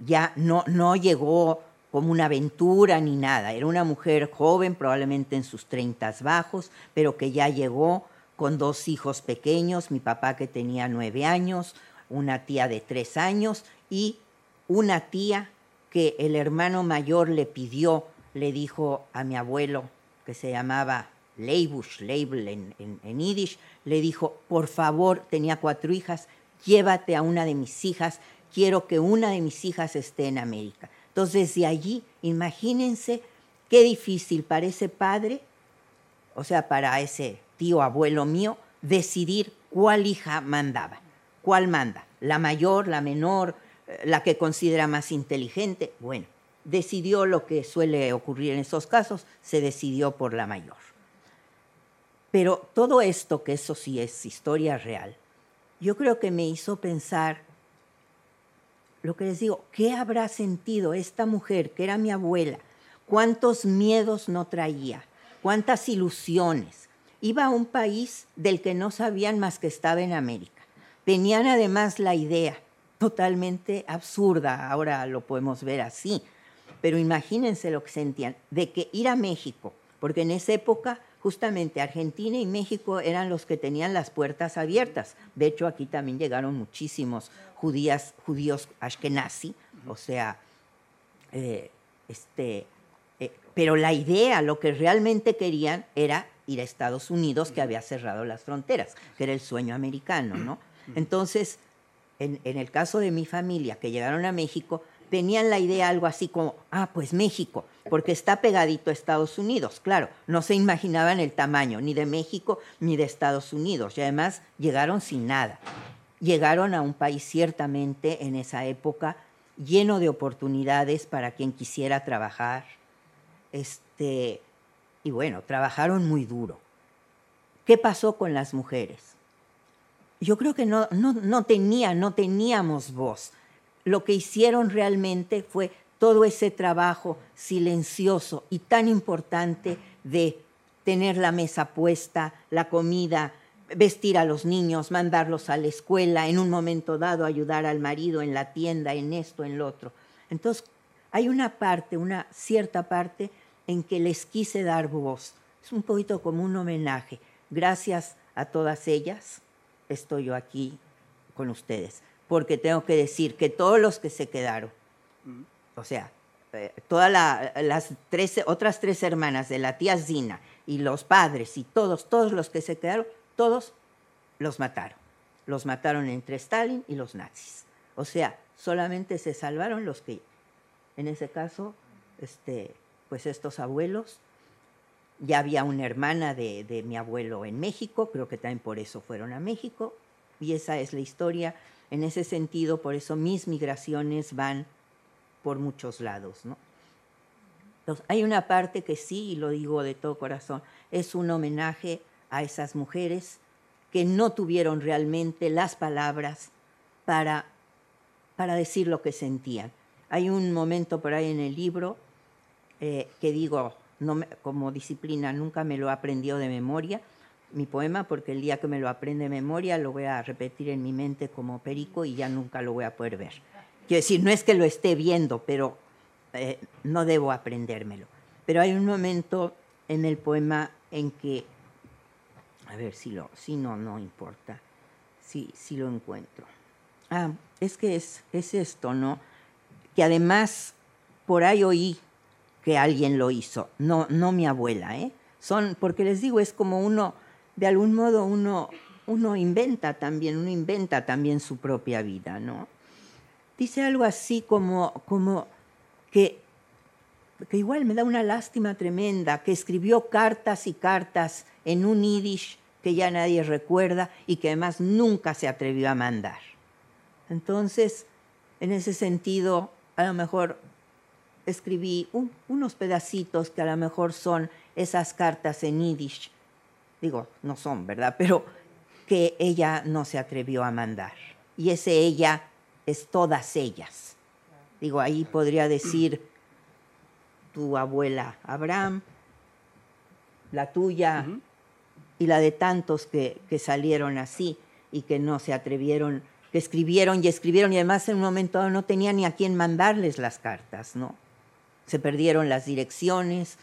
ya no, no llegó como una aventura ni nada. Era una mujer joven, probablemente en sus treintas bajos, pero que ya llegó con dos hijos pequeños, mi papá que tenía nueve años, una tía de tres años y una tía que el hermano mayor le pidió, le dijo a mi abuelo, que se llamaba Leibush, Leibel en, en, Yiddish, le dijo, por favor, tenía cuatro hijas, llévate a una de mis hijas quiero que una de mis hijas esté en América. Entonces, de allí, imagínense qué difícil para ese padre, o sea, para ese tío abuelo mío, decidir cuál hija mandaba, cuál manda, la mayor, la menor, la que considera más inteligente. Bueno, decidió lo que suele ocurrir en esos casos, se decidió por la mayor. Pero todo esto, que eso sí es historia real, yo creo que me hizo pensar lo que les digo, ¿qué habrá sentido esta mujer que era mi abuela? ¿Cuántos miedos no traía? ¿Cuántas ilusiones? Iba a un país del que no sabían más que estaba en América. Tenían además la idea, totalmente absurda, ahora lo podemos ver así, pero imagínense lo que sentían, de que ir a México, porque en esa época justamente Argentina y México eran los que tenían las puertas abiertas. De hecho, aquí también llegaron muchísimos judías, judíos ashkenazi, o sea, eh, este, eh, pero la idea, lo que realmente querían era ir a Estados Unidos, que había cerrado las fronteras, que era el sueño americano, ¿no? Entonces, en el caso de mi familia, que llegaron a México, tenían la idea algo así como, ah, pues México, porque está pegadito a Estados Unidos. Claro, no se imaginaban el tamaño ni de México ni de Estados Unidos y además llegaron sin nada. Llegaron a un país ciertamente en esa época lleno de oportunidades para quien quisiera trabajar, este, y bueno, trabajaron muy duro. ¿Qué pasó con las mujeres? Yo creo que no, no, no, tenía, no teníamos voz. Lo que hicieron realmente fue todo ese trabajo silencioso y tan importante de tener la mesa puesta, la comida, vestir a los niños, mandarlos a la escuela, en un momento dado ayudar al marido en la tienda, en esto, en lo otro. Entonces, hay una parte, una cierta parte en que les quise dar voz. Es un poquito como un homenaje. Gracias a todas ellas estoy yo aquí con ustedes, porque tengo que decir que todos los que se quedaron, o sea, eh, todas las otras tres hermanas de la tía Zina y los padres y todos, todos los que se quedaron, todos los mataron. Los mataron entre Stalin y los nazis. O sea, solamente se salvaron los que, en ese caso, este, pues estos abuelos. Ya había una hermana de, de mi abuelo en México, creo que también por eso fueron a México. Y esa es la historia. En ese sentido, por eso mis migraciones van por muchos lados, ¿no? Hay una parte que sí, y lo digo de todo corazón, es un homenaje a esas mujeres que no tuvieron realmente las palabras para, para decir lo que sentían. Hay un momento por ahí en el libro eh, que digo, no como disciplina nunca me lo aprendió de memoria, mi poema, porque el día que me lo aprende de memoria lo voy a repetir en mi mente como perico y ya nunca lo voy a poder ver. Quiero decir, no es que lo esté viendo, pero eh, no debo aprendérmelo. Pero hay un momento en el poema en que a ver si lo, si no, no importa. Si, si lo encuentro. Ah, es que es, es esto, ¿no? Que además por ahí oí que alguien lo hizo, no, no mi abuela, ¿eh? Son, porque les digo, es como uno, de algún modo uno, uno inventa también, uno inventa también su propia vida, ¿no? Dice algo así como, como que, que igual me da una lástima tremenda, que escribió cartas y cartas en un yiddish que ya nadie recuerda y que además nunca se atrevió a mandar. Entonces, en ese sentido, a lo mejor escribí unos pedacitos que a lo mejor son esas cartas en yiddish. Digo, no son, ¿verdad? *laughs* Pero que ella no se atrevió a mandar. Y ese ella es todas ellas. Digo, ahí podría decir tu abuela Abraham, la tuya, y la de tantos que, que salieron así y que no se atrevieron, que escribieron y escribieron y además en un momento no tenía ni a quién mandarles las cartas, ¿no? Se perdieron las direcciones,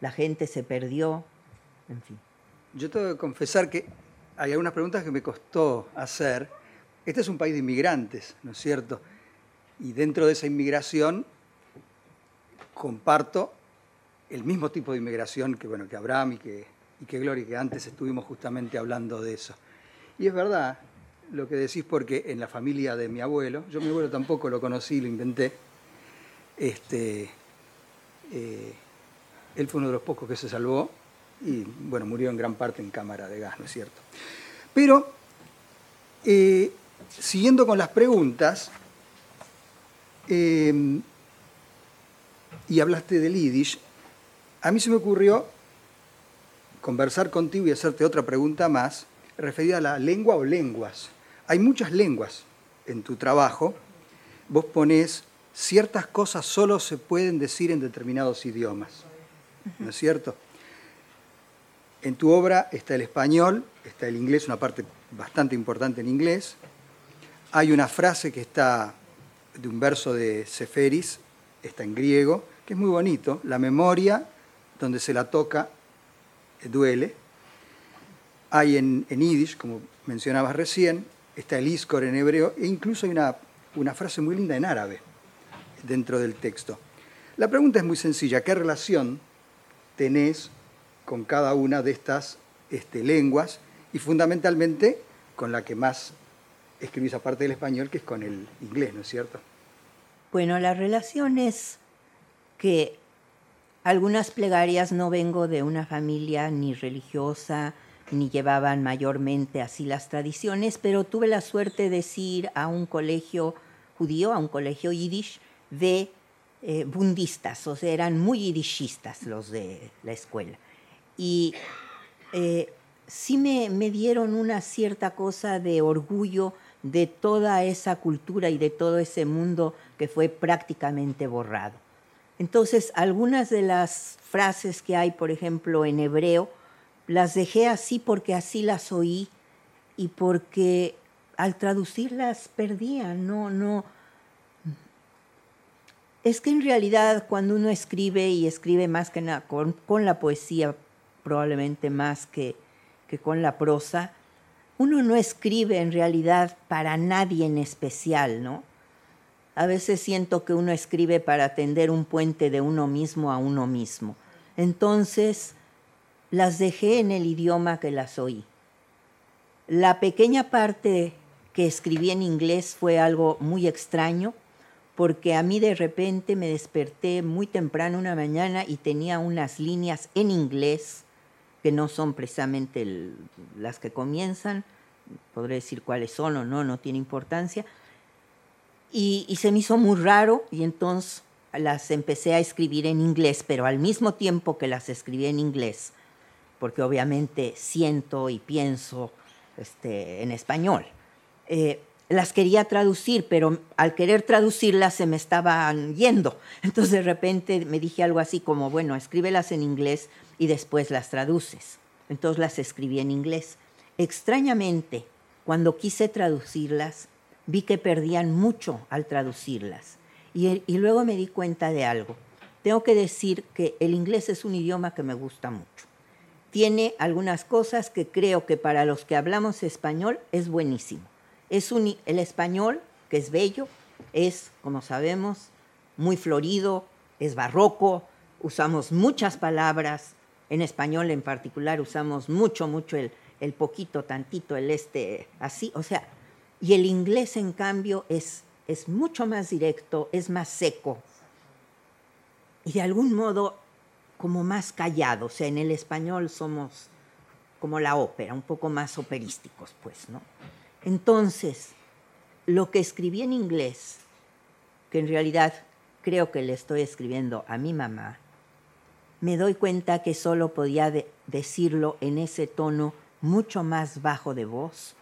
la gente se perdió, en fin. Yo tengo que confesar que hay algunas preguntas que me costó hacer. Este es un país de inmigrantes, ¿no es cierto? Y dentro de esa inmigración comparto el mismo tipo de inmigración que, bueno, que Abraham y que y qué gloria que antes estuvimos justamente hablando de eso. Y es verdad lo que decís porque en la familia de mi abuelo, yo mi abuelo tampoco lo conocí, lo inventé, este, eh, él fue uno de los pocos que se salvó y bueno, murió en gran parte en cámara de gas, ¿no es cierto? Pero, eh, siguiendo con las preguntas, eh, y hablaste del Yiddish, a mí se me ocurrió conversar contigo y hacerte otra pregunta más referida a la lengua o lenguas. Hay muchas lenguas en tu trabajo. Vos ponés ciertas cosas solo se pueden decir en determinados idiomas. ¿No es cierto? En tu obra está el español, está el inglés, una parte bastante importante en inglés. Hay una frase que está de un verso de Seferis, está en griego, que es muy bonito. La memoria, donde se la toca, duele. Hay en, en Yiddish, como mencionabas recién, está el Iskor en hebreo, e incluso hay una, una frase muy linda en árabe dentro del texto. La pregunta es muy sencilla, ¿qué relación tenés con cada una de estas este, lenguas y fundamentalmente con la que más escribís aparte del español, que es con el inglés, ¿no es cierto? Bueno, la relación es que algunas plegarias no vengo de una familia ni religiosa, ni llevaban mayormente así las tradiciones, pero tuve la suerte de ir a un colegio judío, a un colegio yiddish, de eh, bundistas, o sea, eran muy irishistas los de la escuela. Y eh, sí me, me dieron una cierta cosa de orgullo de toda esa cultura y de todo ese mundo que fue prácticamente borrado. Entonces, algunas de las frases que hay, por ejemplo, en hebreo, las dejé así porque así las oí y porque al traducirlas perdían, no, no. Es que en realidad cuando uno escribe y escribe más con, con la poesía, probablemente más que, que con la prosa, uno no escribe en realidad para nadie en especial, ¿no? A veces siento que uno escribe para tender un puente de uno mismo a uno mismo. Entonces, las dejé en el idioma que las oí. La pequeña parte que escribí en inglés fue algo muy extraño, porque a mí de repente me desperté muy temprano una mañana y tenía unas líneas en inglés que no son precisamente las que comienzan, podré decir cuáles son o no, no tiene importancia, y, y se me hizo muy raro y entonces las empecé a escribir en inglés, pero al mismo tiempo que las escribí en inglés, porque obviamente siento y pienso este, en español. Eh, las quería traducir, pero al querer traducirlas se me estaban yendo. *laughs* Entonces de repente me dije algo así como, bueno, escríbelas en inglés y después las traduces. Entonces las escribí en inglés. Extrañamente, cuando quise traducirlas, vi que perdían mucho al traducirlas. Y, y luego me di cuenta de algo. Tengo que decir que el inglés es un idioma que me gusta mucho tiene algunas cosas que creo que para los que hablamos español es buenísimo. Es el español, que es bello, es, como sabemos, muy florido, es barroco, usamos muchas palabras, en español en particular usamos mucho, mucho el, el poquito, tantito, el este, así, o sea, y el inglés en cambio es, es mucho más directo, es más seco. Y de algún modo como más callado, o sea, en el español somos como la ópera, un poco más operísticos, pues, ¿no? Entonces, lo que escribí en inglés, que en realidad creo que le estoy escribiendo a mi mamá, me doy cuenta que solo podía decirlo en ese tono mucho más bajo de voz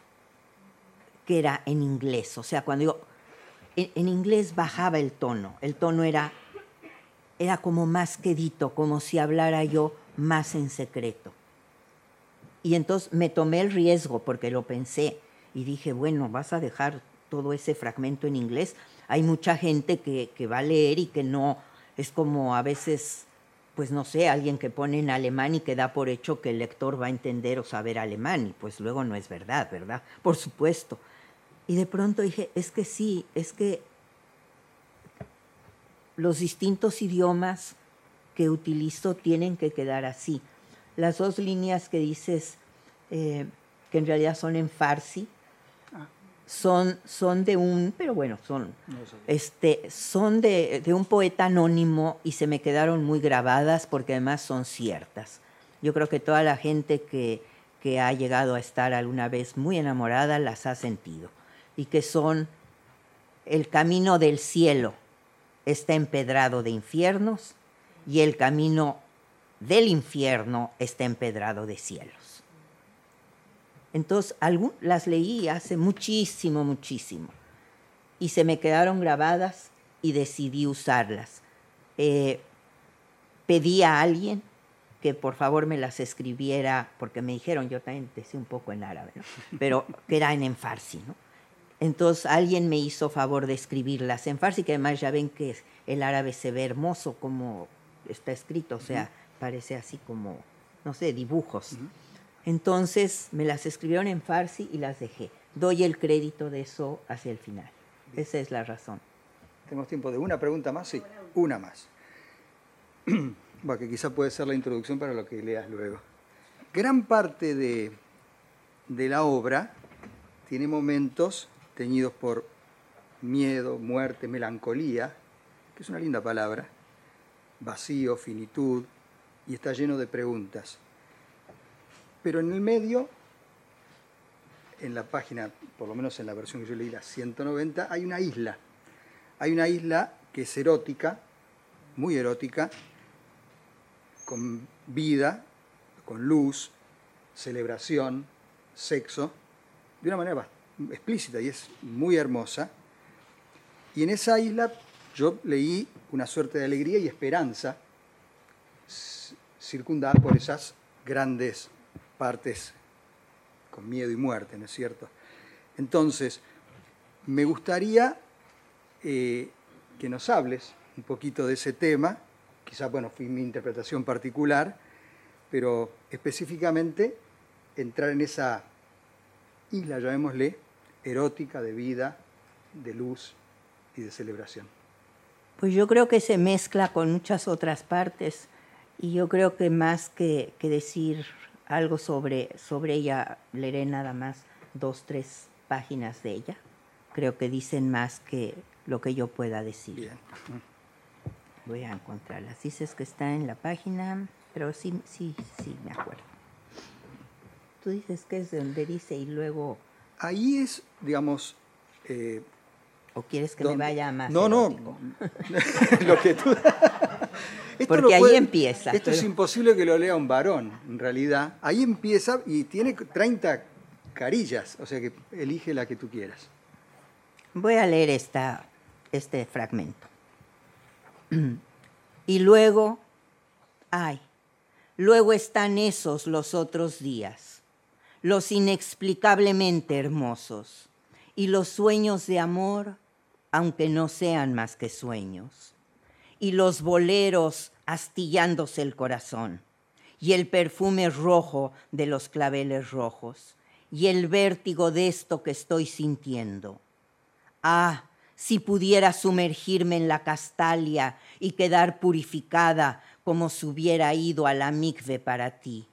que era en inglés. O sea, cuando digo, en inglés bajaba el tono, el tono era era como más quedito, como si hablara yo más en secreto. Y entonces me tomé el riesgo porque lo pensé y dije, bueno, vas a dejar todo ese fragmento en inglés. Hay mucha gente que, que va a leer y que no, es como a veces, pues no sé, alguien que pone en alemán y que da por hecho que el lector va a entender o saber alemán y pues luego no es verdad, ¿verdad? Por supuesto. Y de pronto dije, es que sí, es que los distintos idiomas que utilizo tienen que quedar así. Las dos líneas que dices, eh, que en realidad son en farsi, son, son de un, pero bueno, son, este, son de, de, un poeta anónimo y se me quedaron muy grabadas porque además son ciertas. Yo creo que toda la gente que, que ha llegado a estar alguna vez muy enamorada las ha sentido y que son el camino del cielo está empedrado de infiernos y el camino del infierno está empedrado de cielos. Entonces, las leí hace muchísimo, muchísimo, y se me quedaron grabadas y decidí usarlas. Eh, pedí a alguien que por favor me las escribiera, porque me dijeron, yo también decía un poco en árabe, pero que eran en farsi, ¿no? Entonces alguien me hizo favor de escribirlas en farsi, que además ya ven que el árabe se ve hermoso como está escrito, o sea, parece así como, no sé, dibujos. Entonces me las escribieron en farsi y las dejé. Doy el crédito de eso hacia el final. Esa es la razón. ¿Tenemos tiempo de una pregunta más? Sí, una más. *clears throat* bueno, que quizá puede ser la introducción para lo que leas luego. Gran parte de, de la obra tiene momentos teñidos por miedo, muerte, melancolía, que es una linda palabra, vacío, finitud, y está lleno de preguntas. Pero en el medio, en la página, por lo menos en la versión que yo leí, la 190, hay una isla. Hay una isla que es erótica, muy erótica, con vida, con luz, celebración, sexo, de una manera explícita y es muy hermosa. Y en esa isla yo leí una suerte de alegría y esperanza circundada por esas grandes partes con miedo y muerte, ¿no es cierto? Entonces, me gustaría eh, que nos hables un poquito de ese tema, quizás, bueno, fue mi interpretación particular, pero específicamente entrar en esa isla, llamémosle, erótica, de vida, de luz y de celebración. Pues yo creo que se mezcla con muchas otras partes y yo creo que más que, decir algo sobre, sobre ella, leeré nada más dos, tres páginas de ella. Creo que dicen más que lo que yo pueda decir. Bien. Voy a encontrarlas. Dices que está en la página, pero sí, sí, sí, me acuerdo. Tú dices que es de donde dice y luego... Ahí es, digamos, eh, ¿O quieres que me vaya más? No, no. *laughs* lo que tú. Porque ahí empieza. Esto es imposible que lo lea un varón, en realidad. Ahí empieza y tiene 30 carillas, o sea que elige la que tú quieras. Voy a leer esta, este fragmento. *clears throat* Y luego, ay, luego están esos los otros días, los inexplicablemente hermosos, y los sueños de amor aunque no sean más que sueños, y los boleros astillándose el corazón, y el perfume rojo de los claveles rojos, y el vértigo de esto que estoy sintiendo. Ah, si pudiera sumergirme en la castalia y quedar purificada como si hubiera ido a la mikve para ti,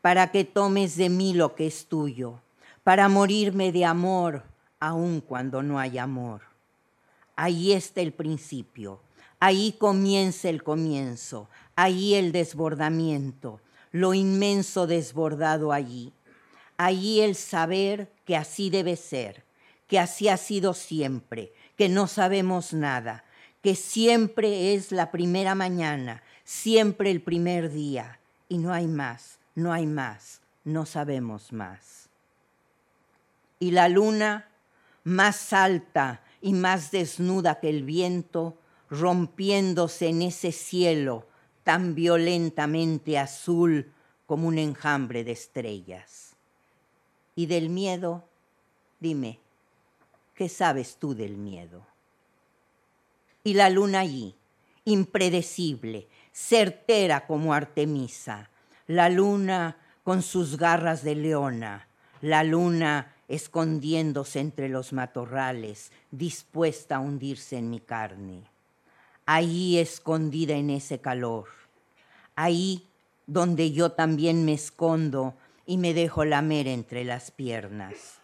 para que tomes de mí lo que es tuyo, para morirme de amor, aun cuando no hay amor. Ahí está el principio, ahí comienza el comienzo, ahí el desbordamiento, lo inmenso desbordado allí. Allí el saber que así debe ser, que así ha sido siempre, que no sabemos nada, que siempre es la primera mañana, siempre el primer día, y no hay más, no hay más, no sabemos más. Y la luna, más alta, y más desnuda que el viento, rompiéndose en ese cielo tan violentamente azul como un enjambre de estrellas. Y del miedo, dime, ¿qué sabes tú del miedo? Y la luna allí, impredecible, certera como Artemisa, la luna con sus garras de leona, la luna escondiéndose entre los matorrales, dispuesta a hundirse en mi carne. Ahí escondida en ese calor, ahí donde yo también me escondo y me dejo lamer entre las piernas.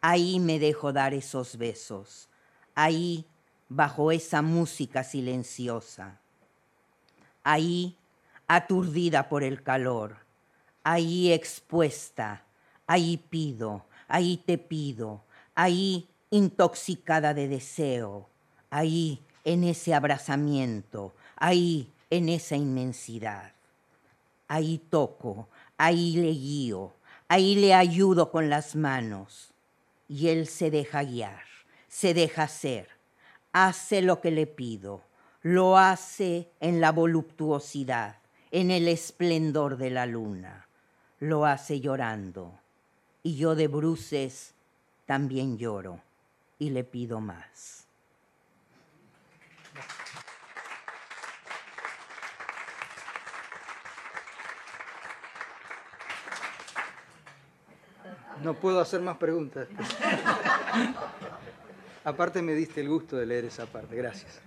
Ahí me dejo dar esos besos, ahí bajo esa música silenciosa. Ahí aturdida por el calor, ahí expuesta, ahí pido, ahí te pido, ahí intoxicada de deseo, ahí en ese abrazamiento, ahí en esa inmensidad. Ahí toco, ahí le guío, ahí le ayudo con las manos. Y él se deja guiar, se deja hacer, hace lo que le pido, lo hace en la voluptuosidad, en el esplendor de la luna, lo hace llorando y yo de bruces también lloro y le pido más. No puedo hacer más preguntas. *laughs* Aparte me diste el gusto de leer esa parte. Gracias.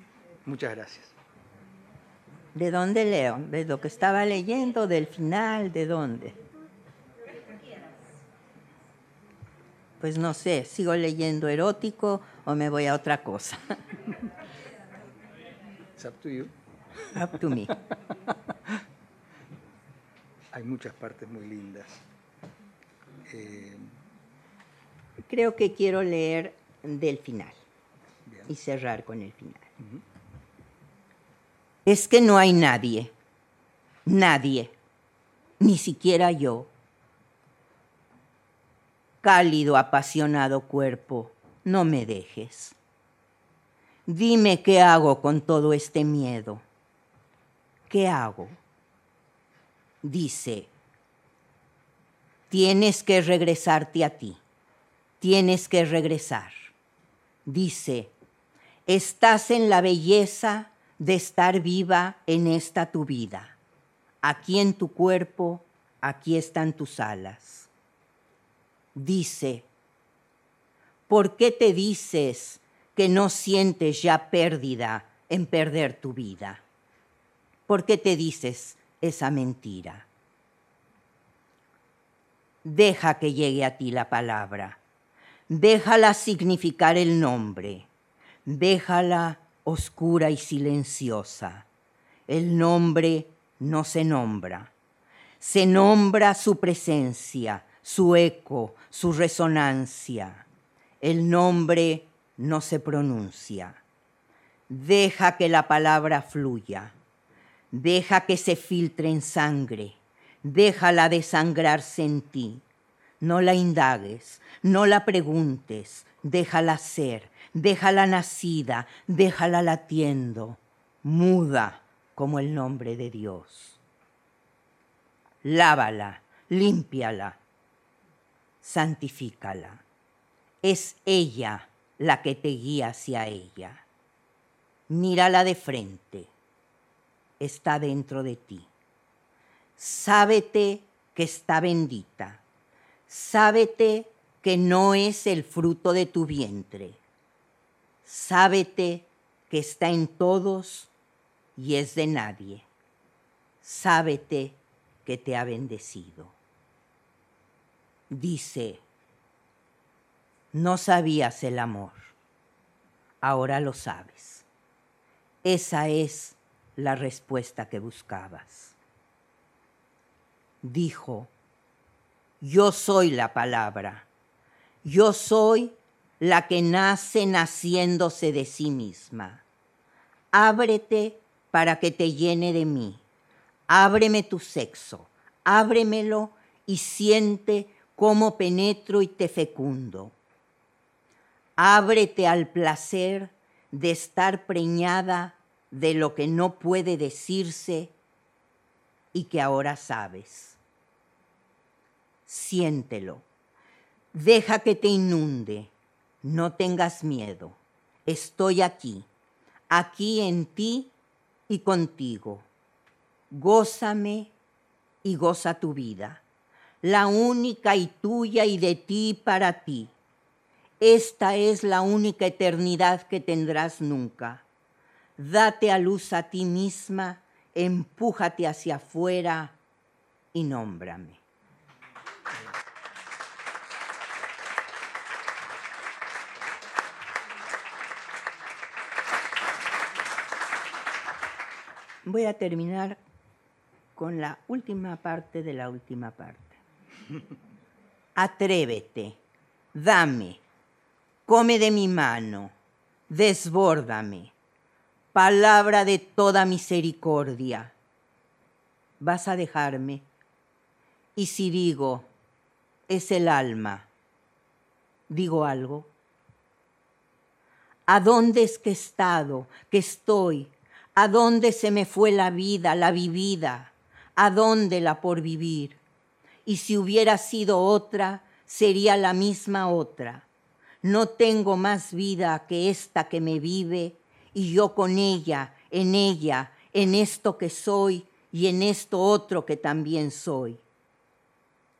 Muchas gracias. ¿De dónde leo? ¿De lo que estaba leyendo? ¿Del final? ¿De dónde? pues no sé, sigo leyendo erótico o me voy a otra cosa. *laughs* It's up to you. Up to me. Hay muchas partes muy lindas. Eh, Creo que quiero leer del final y cerrar con el final. es que no hay nadie, nadie, ni siquiera yo. Cálido, apasionado cuerpo, no me dejes. Dime qué hago con todo este miedo. ¿Qué hago? Dice, tienes que regresarte a ti, tienes que regresar. Dice, estás en la belleza de estar viva en esta tu vida. Aquí en tu cuerpo, aquí están tus alas. Dice, ¿por qué te dices que no sientes ya pérdida en perder tu vida? ¿Por qué te dices esa mentira? Deja que llegue a ti la palabra. Déjala significar el nombre. Déjala oscura y silenciosa. El nombre no se nombra. Se nombra su presencia, su eco, su resonancia. El nombre no se pronuncia. Deja que la palabra fluya. Deja que se filtre en sangre. Déjala desangrarse en ti. No la indagues, no la preguntes, déjala ser, déjala nacida, déjala latiendo, muda como el nombre de Dios. Lávala, límpiala, santifícala. Es ella la que te guía hacia ella. Mírala de frente, está dentro de ti. Sábete que está bendita. Sábete que no es el fruto de tu vientre. Sábete que está en todos y es de nadie. Sábete que te ha bendecido. Dice, no sabías el amor, ahora lo sabes. Esa es la respuesta que buscabas. Dijo, yo soy la palabra, yo soy la que nace naciéndose de sí misma. Ábrete para que te llene de mí. Ábreme tu sexo, ábremelo y siente cómo penetro y te fecundo. Ábrete al placer de estar preñada de lo que no puede decirse y que ahora sabes. Siéntelo. Deja que te inunde. No tengas miedo. Estoy aquí, aquí en ti y contigo. Gózame y goza tu vida, la única y tuya y de ti para ti. Esta es la única eternidad que tendrás nunca. Date a luz a ti misma, empújate hacia afuera y nómbrame. Voy a terminar con la última parte de la última parte. *laughs* Atrévete, dame, come de mi mano, desbórdame, palabra de toda misericordia. Vas a dejarme. Y si digo, es el alma, digo algo. ¿A dónde es que he estado, que estoy, ¿A dónde se me fue la vida, la vivida? ¿A dónde la por vivir? Y si hubiera sido otra, sería la misma otra. No tengo más vida que esta que me vive, y yo con ella, en ella, en esto que soy y en esto otro que también soy,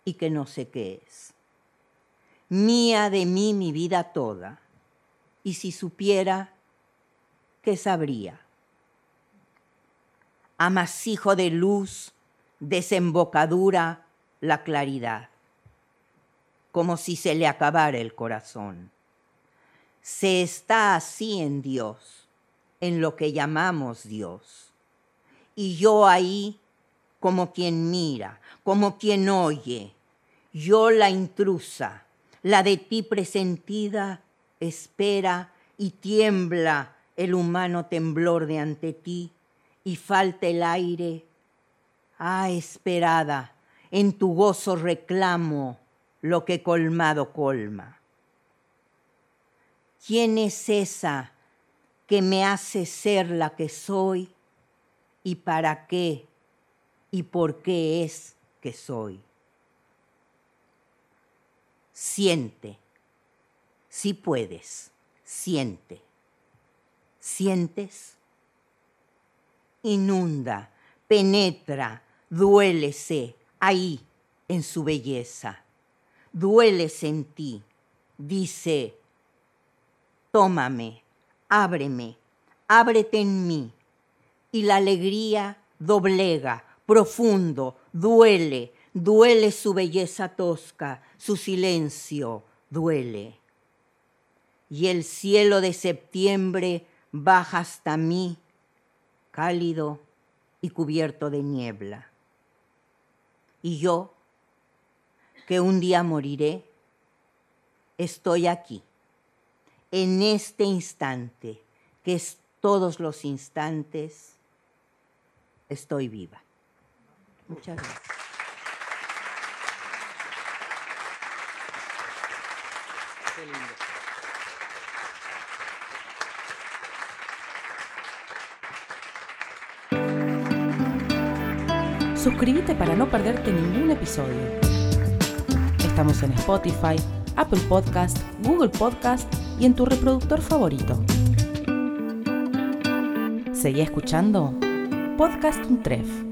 y que no sé qué es. Mía de mí mi vida toda, y si supiera, ¿qué sabría? amasijo de luz, desembocadura, la claridad, como si se le acabara el corazón. Se está así en Dios, en lo que llamamos Dios. Y yo ahí como quien mira, como quien oye, yo la intrusa, la de ti presentida, espera y tiembla el humano temblor de ante ti y falta el aire. Ah, esperada, en tu gozo reclamo lo que colmado colma. ¿Quién es esa que me hace ser la que soy y para qué y por qué es que soy? Siente, si puedes, siente. ¿Sientes? Inunda, penetra, duélese ahí en su belleza. Duélese en ti, dice, tómame, ábreme, ábrete en mí. Y la alegría doblega, profundo, duele, duele su belleza tosca, su silencio, duele. Y el cielo de septiembre baja hasta mí, cálido y cubierto de niebla. Y yo, que un día moriré, estoy aquí, en este instante, que es todos los instantes, estoy viva. Muchas gracias. Qué lindo. Suscríbete para no perderte ningún episodio. Estamos en Spotify, Apple Podcast, Google Podcast y en tu reproductor favorito. Seguí escuchando Podcast Untref.